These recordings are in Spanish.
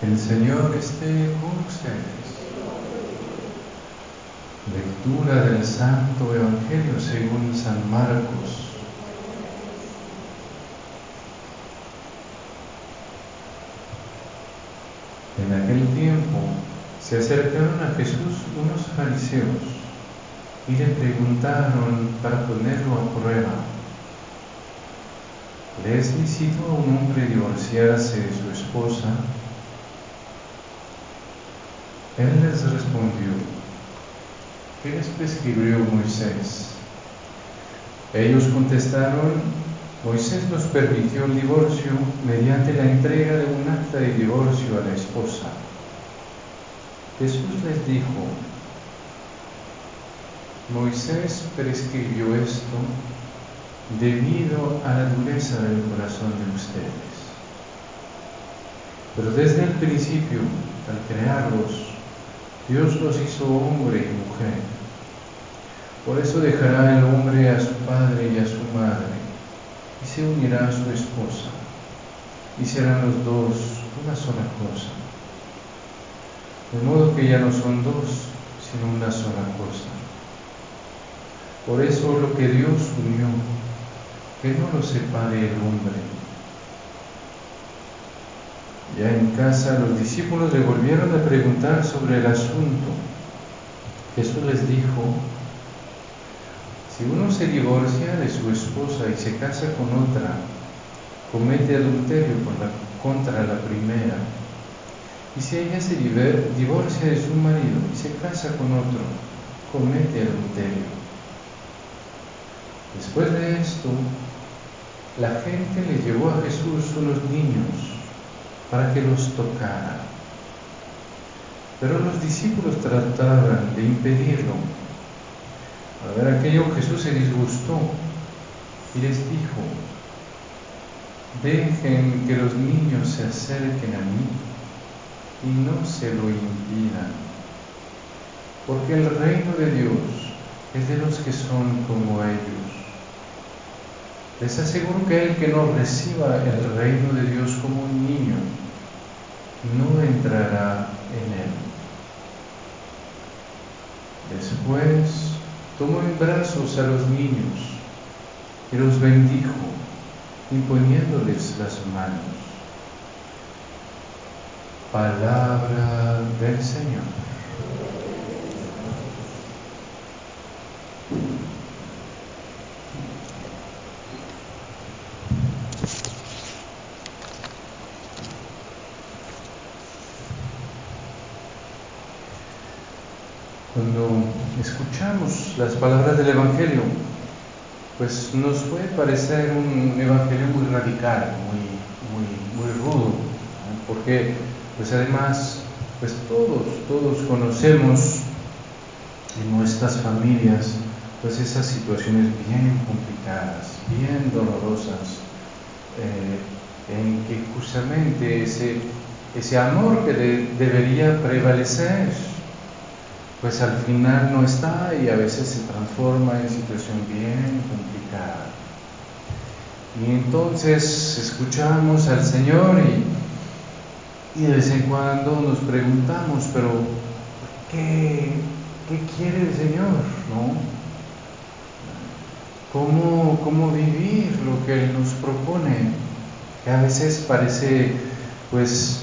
El Señor esté con ustedes. Lectura del Santo Evangelio según San Marcos. En aquel tiempo se acercaron a Jesús unos fariseos y le preguntaron para ponerlo a prueba. ¿Les visitó a un hombre divorciarse de su esposa? Él les respondió, ¿qué les prescribió Moisés? Ellos contestaron, Moisés nos permitió el divorcio mediante la entrega de un acta de divorcio a la esposa. Jesús les dijo, Moisés prescribió esto debido a la dureza del corazón de ustedes. Pero desde el principio, al crearlos, Dios los hizo hombre y mujer. Por eso dejará el hombre a su padre y a su madre y se unirá a su esposa y serán los dos una sola cosa. De modo que ya no son dos, sino una sola cosa. Por eso lo que Dios unió, que no lo separe el hombre. Ya en casa los discípulos le volvieron a preguntar sobre el asunto. Jesús les dijo, si uno se divorcia de su esposa y se casa con otra, comete adulterio contra la primera. Y si ella se divorcia de su marido y se casa con otro, comete adulterio. Después de esto, la gente le llevó a Jesús unos niños para que los tocara. Pero los discípulos trataban de impedirlo. Al ver aquello, Jesús se disgustó y les dijo, dejen que los niños se acerquen a mí y no se lo impidan, porque el reino de Dios es de los que son como ellos. Les aseguro que el que no reciba el reino de Dios como un niño, no entrará en él. Después tomó en brazos a los niños y los bendijo, imponiéndoles las manos. Palabra del Señor. Cuando escuchamos las palabras del Evangelio, pues nos puede parecer un Evangelio muy radical, muy, muy, muy rudo, porque pues además, pues todos, todos conocemos en nuestras familias pues esas situaciones bien complicadas, bien dolorosas, eh, en que justamente ese, ese amor que debería prevalecer pues al final no está y a veces se transforma en situación bien complicada. Y entonces escuchamos al Señor y, y de vez en cuando nos preguntamos, pero ¿qué, qué quiere el Señor? ¿No? ¿Cómo, ¿Cómo vivir lo que Él nos propone? Que a veces parece pues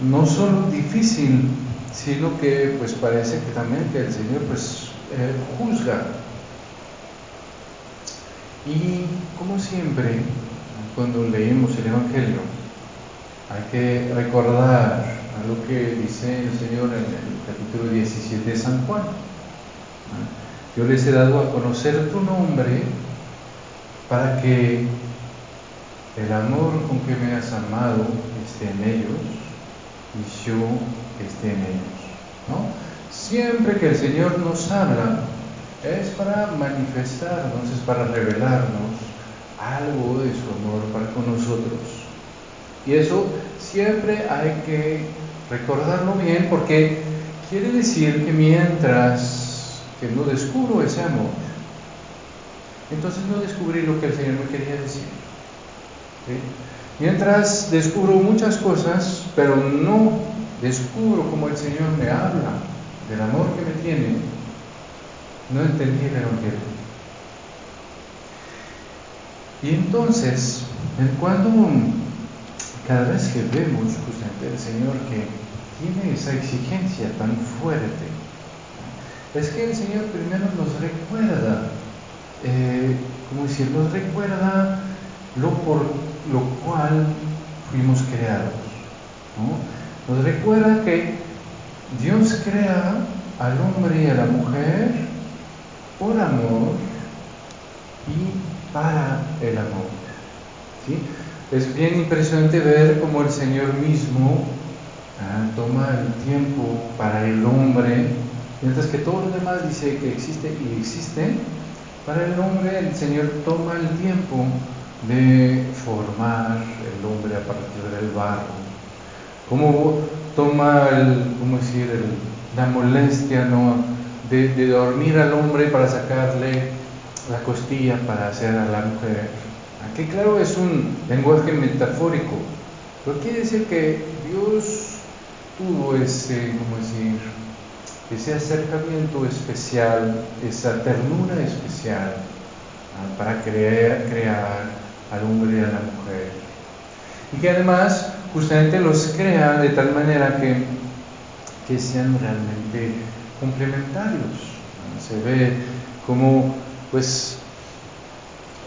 no solo difícil, sino que pues parece que también que el Señor pues eh, juzga. Y como siempre, cuando leemos el Evangelio, hay que recordar a lo que dice el Señor en el capítulo 17 de San Juan. Yo les he dado a conocer tu nombre para que el amor con que me has amado esté en ellos y yo esté en ellos. ¿No? Siempre que el Señor nos habla, es para manifestarnos, es para revelarnos algo de su amor para con nosotros. Y eso siempre hay que recordarlo bien porque quiere decir que mientras que no descubro ese amor, entonces no descubrí lo que el Señor me quería decir. Mientras descubro muchas cosas, pero no descubro cómo el Señor me habla del amor que me tiene, no entendí el Evangelio. Y entonces, cuando cada vez que vemos justamente el Señor que tiene esa exigencia tan fuerte, es que el Señor primero nos recuerda, eh, ¿cómo decir? Nos recuerda lo por lo cual fuimos creados. Nos recuerda que Dios crea al hombre y a la mujer por amor y para el amor. ¿sí? Es bien impresionante ver cómo el Señor mismo ah, toma el tiempo para el hombre, mientras que todo lo demás dice que existe y existe, para el hombre el Señor toma el tiempo de formar el hombre a partir del barro. Cómo toma el, ¿cómo decir? la molestia ¿no? de, dormir al hombre para sacarle la costilla para hacer a la mujer. Aquí claro es un lenguaje metafórico, pero quiere decir que Dios tuvo ese, ¿cómo decir? ese acercamiento especial, esa ternura especial ¿ah? para crear, crear al hombre y a la mujer. Y que además justamente los crea de tal manera que, que sean realmente complementarios. Se ve como pues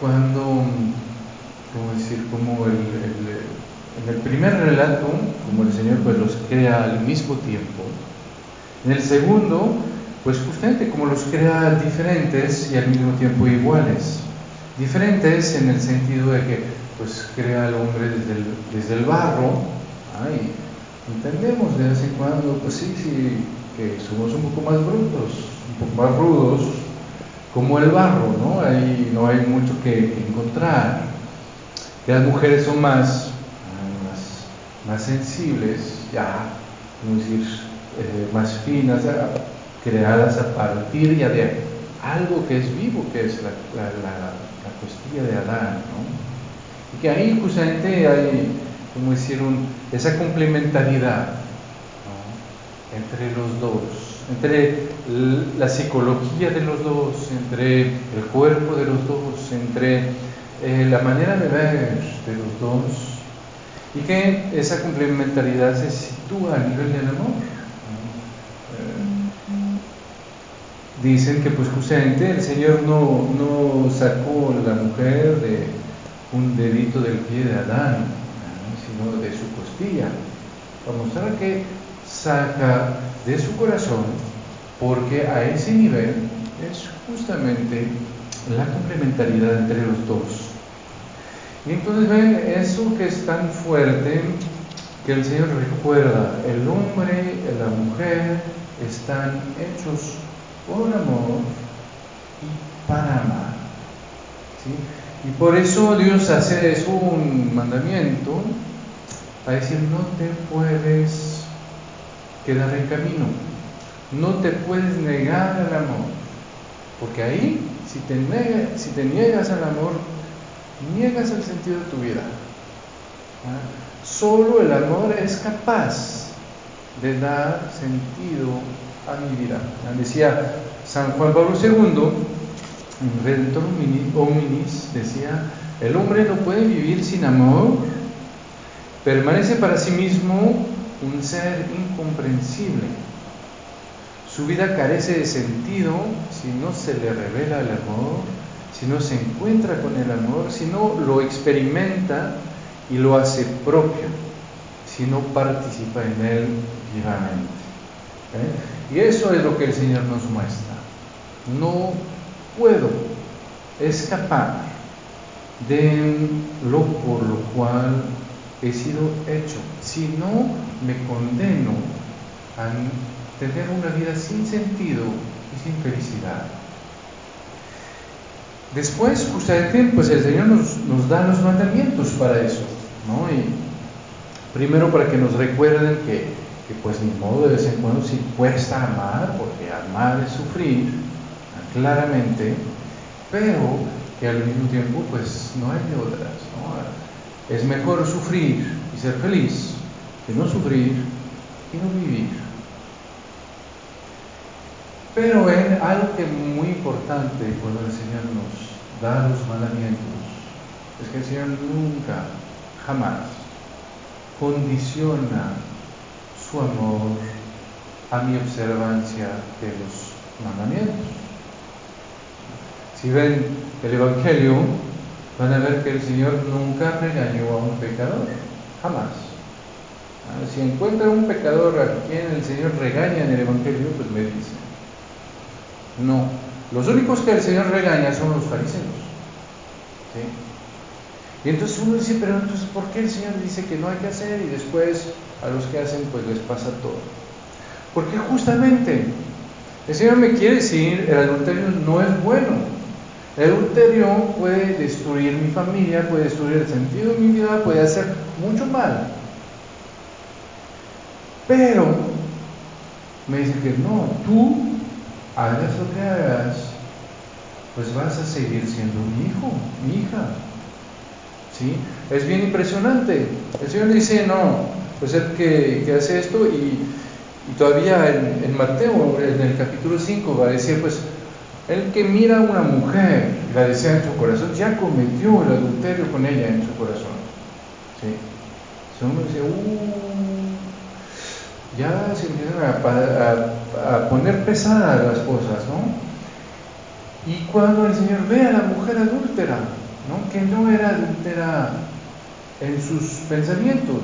cuando, ¿cómo decir? Como el, en el primer relato, como el Señor pues los crea al mismo tiempo, en el segundo, pues justamente como los crea diferentes y al mismo tiempo iguales. Diferentes en el sentido de que pues crea al hombre desde el, desde el barro, entendemos de vez en cuando, pues sí, sí, que somos un poco más brutos, un poco más rudos, como el barro, ¿no? Ahí no hay mucho que, encontrar. Las mujeres son más, más, sensibles, ya, vamos decir, eh, más finas, creadas a partir ya de algo que es vivo, que es la, la, costilla de Adán, ¿no? Y que ahí justamente hay, como decir, esa complementariedad entre los dos entre la psicología de los dos, entre el cuerpo de los dos, entre eh, la manera de ver de los dos, y que esa complementariedad se sitúa a nivel del amor. Eh, dicen que pues justamente el Señor no, no sacó la mujer de un dedito del pie de Adán, sino de su costilla, para mostrar que saca de su corazón, porque a ese nivel es justamente la complementariedad entre los dos. Y entonces ven eso que es tan fuerte que el Señor recuerda, el hombre y la mujer están hechos por amor y para amar. Y por eso Dios hace eso un mandamiento, a decir, no te puedes quedar en camino. No te puedes negar al amor, porque ahí, si te, te niegas al amor, niegas el sentido de tu vida. ¿Ah? Solo el amor es capaz de dar sentido a mi vida. ¿Ah? Decía San Juan Pablo II, Redentor Hominis, decía, el hombre no puede vivir sin amor, permanece para sí mismo un ser incomprensible. Su vida carece de sentido si no se le revela el amor, si no se encuentra con el amor, si no lo experimenta y lo hace propio, si no participa en él vivamente. ¿Eh? Y eso es lo que el Señor nos muestra. No puedo escapar de lo por lo cual he sido hecho, si no me condeno a tener una vida sin sentido y sin felicidad. Después, justamente, pues el Señor nos, da los mandamientos para eso, ¿no? Y primero para que nos recuerden que, pues ni modo de vez en cuando si cuesta amar, porque amar es sufrir, claramente, pero que al mismo tiempo pues no hay de otras. Es mejor sufrir y ser feliz que no sufrir y no vivir. Pero en algo que es muy importante cuando el Señor nos da los mandamientos es que el Señor nunca, jamás condiciona su amor a mi observancia de los mandamientos. Si ven el Evangelio, van a ver que el Señor nunca regañó a un pecador, jamás. Ah, si encuentra un pecador a quien el Señor regaña en el Evangelio, pues me dice. No, los únicos que el Señor regaña son los fariseos. Y entonces uno dice, pero entonces, ¿por qué el Señor dice que no hay que hacer y después a los que hacen pues les pasa todo? Porque justamente el Señor me quiere decir, el adulterio no es bueno. El adulterio puede destruir mi familia, puede destruir el sentido de mi vida, puede hacer mucho mal. Pero me dice que no, tú hagas lo que hagas, pues vas a seguir siendo mi hijo, mi hija. ¿Sí? Es bien impresionante. El Señor dice, no, pues el que, hace esto y, y todavía en, en, Mateo, en el capítulo 5, va a decir, pues el que mira a una mujer y la desea en su corazón, ya cometió el adulterio con ella en su corazón. ¿Sí? Entonces uno dice, uh, ya se empiezan a, a, poner pesadas las cosas, ¿no? Y cuando el Señor ve a la mujer adúltera, ¿no? que no era adúltera en sus pensamientos,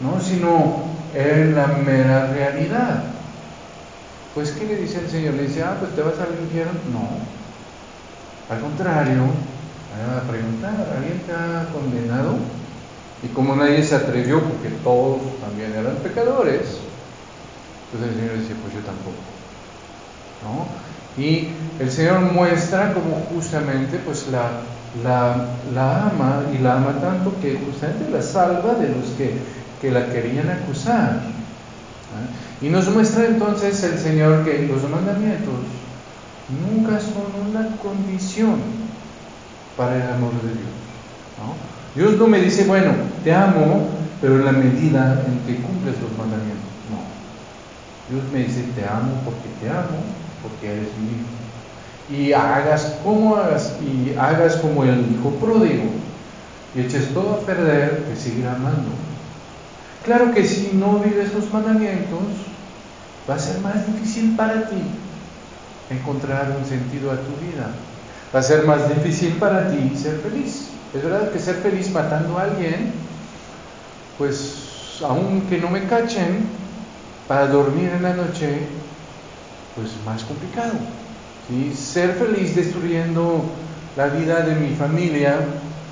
¿no? sino en la mera realidad. Pues, ¿qué le dice el Señor? Le dice, ah, pues te vas al infierno. No. Al contrario, a preguntar, ¿alguien te ha condenado? Y como nadie se atrevió, porque todos también eran pecadores, entonces el Señor dice, pues yo tampoco. ¿No? Y el Señor muestra como justamente pues la, la, la, ama y la ama tanto que justamente la salva de los que, que la querían acusar. Y nos muestra entonces el Señor que los mandamientos nunca son una condición para el amor de Dios. Dios no me dice, bueno, te amo, pero en la medida en que cumples los mandamientos. No. Dios me dice, te amo porque te amo, porque eres mi hijo. Y hagas como hagas, y hagas como el hijo pródigo, y eches todo a perder, te seguirá amando. Claro que si no vives los mandamientos, va a ser más difícil para ti encontrar un sentido a tu vida. Va a ser más difícil para ti ser feliz. Es verdad que ser feliz matando a alguien, pues aunque no me cachen, para dormir en la noche, pues más complicado. y Ser feliz destruyendo la vida de mi familia,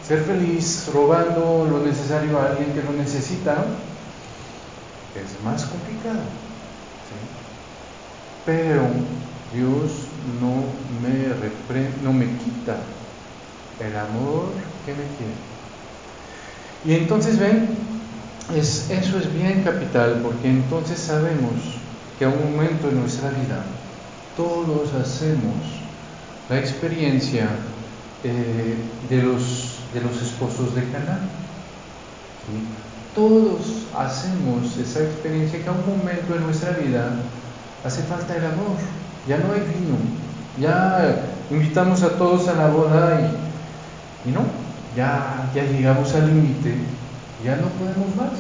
ser feliz robando lo necesario a alguien que lo necesita, es más complicado. Pero Dios no me, no me quita el amor que me quiere. Y entonces ven, es, eso es bien capital porque entonces sabemos que a un momento en nuestra vida todos hacemos la experiencia eh, de, los, de los esposos de Canaán. Todos hacemos esa experiencia que a un momento en nuestra vida hace falta el amor, ya no hay vino, ya invitamos a todos a la boda y y no, ya, ya llegamos al límite, ya no podemos más.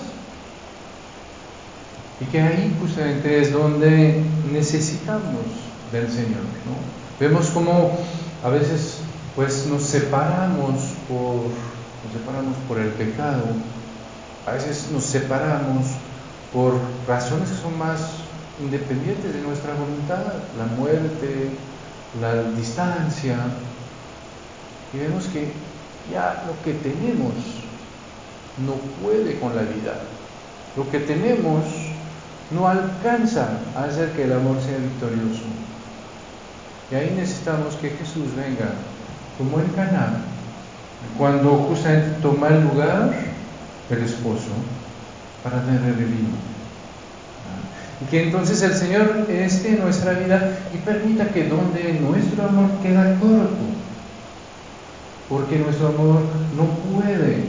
Y que ahí justamente es donde necesitamos del Señor. ¿no? Vemos como a veces pues nos separamos por, nos separamos por el pecado, a veces nos separamos por razones que son más independientes de nuestra voluntad, la muerte, la distancia, y vemos que ya lo que tenemos no puede con la vida. Lo que tenemos no alcanza a hacer que el amor sea victorioso. Y ahí necesitamos que Jesús venga, como en Caná, cuando justamente toma el lugar del esposo para tener el vino. Y que entonces el Señor esté en nuestra vida y permita que donde nuestro amor queda corto, porque nuestro amor no puede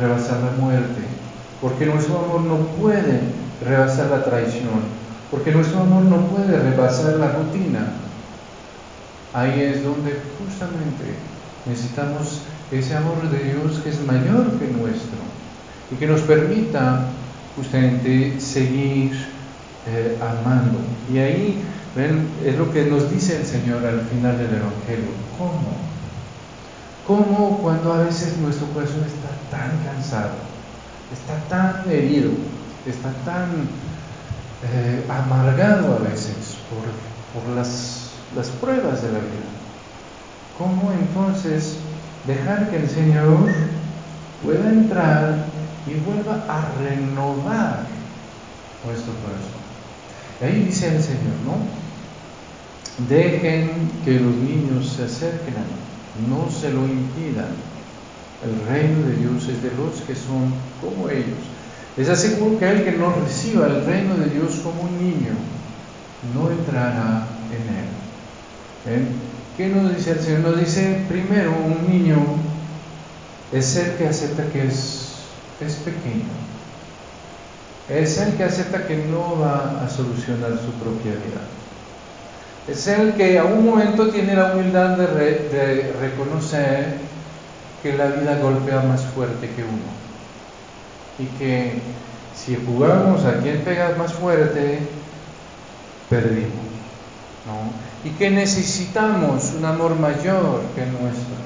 rebasar la muerte, porque nuestro amor no puede rebasar la traición, porque nuestro amor no puede rebasar la rutina. Ahí es donde justamente necesitamos ese amor de Dios que es mayor que nuestro y que nos permita justamente seguir eh, amando. Y ahí es lo que nos dice el Señor al final del Evangelio. ¿Cómo? ¿Cómo cuando a veces nuestro corazón está tan cansado? está tan herido, está tan eh, amargado a veces por, las, las pruebas de la vida. ¿Cómo entonces dejar que el Señor pueda entrar y vuelva a renovar nuestro corazón? ahí dice el Señor, ¿no? Dejen que los niños se acerquen no se lo impidan el reino de Dios es de los que son como ellos. Les aseguro que el que no reciba el reino de Dios como un niño, no entrará en él. ¿Qué nos dice el Señor? Nos dice primero, un niño es el que acepta que es, es pequeño. Es el que acepta que no va a solucionar su propia vida. Es el que a un momento tiene la humildad de, reconocer que la vida golpea más fuerte que uno. Y que si jugamos a quien pega más fuerte, perdimos. ¿no? Y que necesitamos un amor mayor que nuestro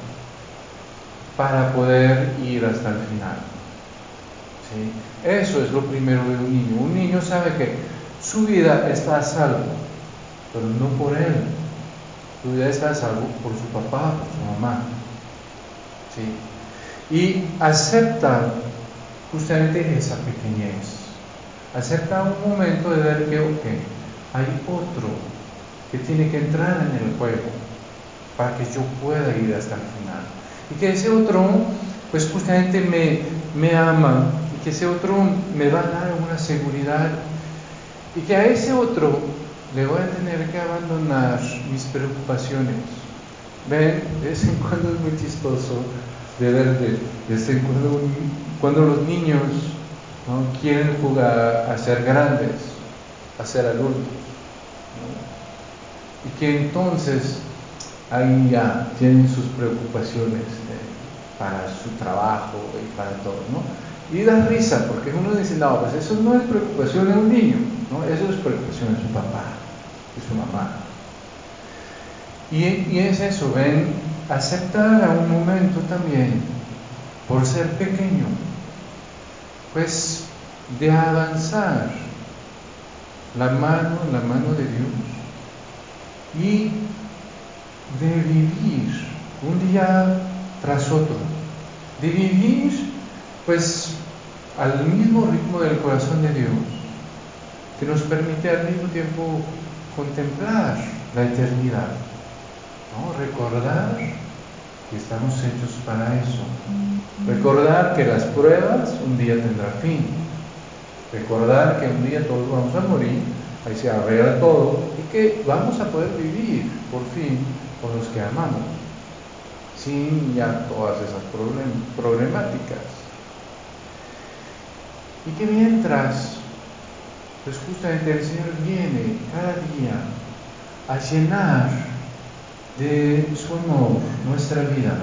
para poder ir hasta el final. ¿Sí? Eso es lo primero de un niño. Un niño sabe que su vida está a salvo, pero no por él. Su vida está a salvo por su papá, por su mamá. Y acepta justamente esa pequeñez. Acepta un momento de ver que, hay otro que tiene que entrar en el juego para que yo pueda ir hasta el final. Y que ese otro, pues justamente me, me ama que ese otro me va a dar una seguridad y que a ese otro le voy a tener que abandonar mis preocupaciones. Ven, de vez en cuando es muy chistoso de ver de, cuando, cuando, los niños quieren jugar a ser grandes, a ser adultos. Y que entonces ahí ya tienen sus preocupaciones eh, para su trabajo y para todo, ¿no? Y da risa, porque uno dice, no, pues eso no es preocupación de un niño, ¿no? Eso es preocupación de su papá, de su mamá. Y, y es eso, ven, aceptar a un momento también, por ser pequeño, pues de avanzar la mano en la mano de Dios y de vivir un día tras otro, de vivir pues al mismo ritmo del corazón de Dios, que nos permite al mismo tiempo contemplar la eternidad Recordar que estamos hechos para eso. Recordar que las pruebas un día tendrán fin. Recordar que un día todos vamos a morir, ahí se arregla todo y que vamos a poder vivir por fin con los que amamos, sin ya todas esas problemáticas. Y que mientras, pues justamente el Señor viene cada día a llenar de su amor, nuestra vida.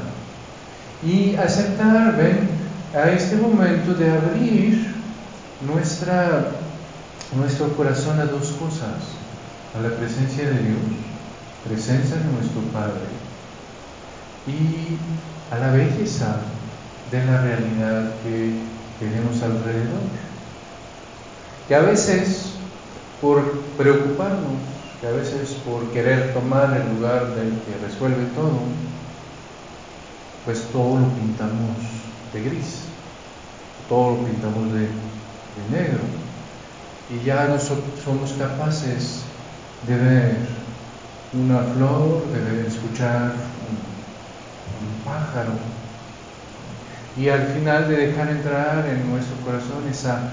Y aceptar, ven, a este momento de abrir nuestra, nuestro corazón a dos cosas, a la presencia de Dios, presencia de nuestro Padre, y a la belleza de la realidad que tenemos alrededor. Que a veces, por preocuparnos que a veces por querer tomar el lugar del que resuelve todo, pues todo lo pintamos de gris, todo lo pintamos de, negro. Y ya no somos capaces de ver una flor, de escuchar un, un pájaro, y al final de dejar entrar en nuestro corazón esa,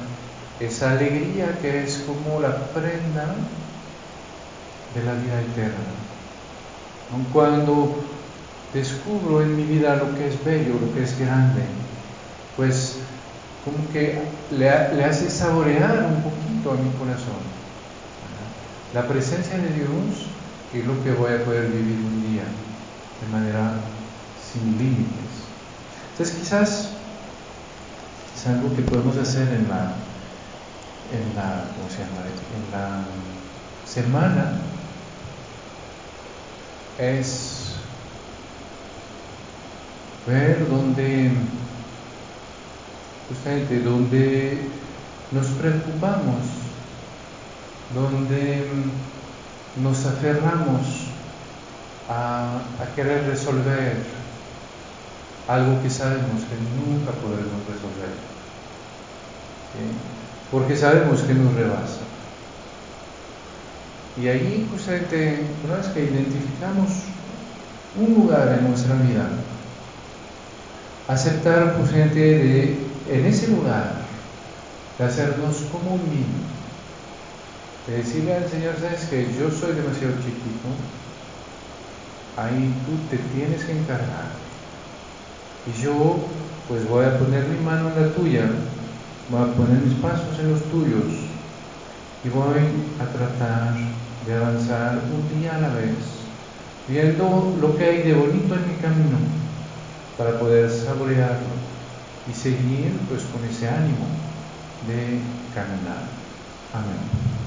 esa alegría que es como la prenda de la vida eterna. Cuando descubro en mi vida lo que es bello, lo que es grande, pues como que le, le hace saborear un poquito a mi corazón. La presencia de Dios es lo que voy a poder vivir un día de manera sin límites. Entonces quizás es algo que podemos hacer en la, en la, ¿cómo se llama? En la semana es ver dónde, justamente donde nos preocupamos, donde nos aferramos a, a querer resolver algo que sabemos que nunca podremos resolver, porque sabemos que nos rebasa. Y ahí justamente, una vez que identificamos un lugar en nuestra vida, aceptar justamente de, en ese lugar, de hacernos como un niño, de decirle al Señor, sabes que yo soy demasiado chiquito, ahí tú te tienes que encargar. Y yo pues voy a poner mi mano en la tuya, voy a poner mis pasos en los tuyos y voy a tratar de avanzar un día a la vez, viendo lo que hay de bonito en mi camino para poder saborearlo y seguir pues con ese ánimo de caminar. Amén.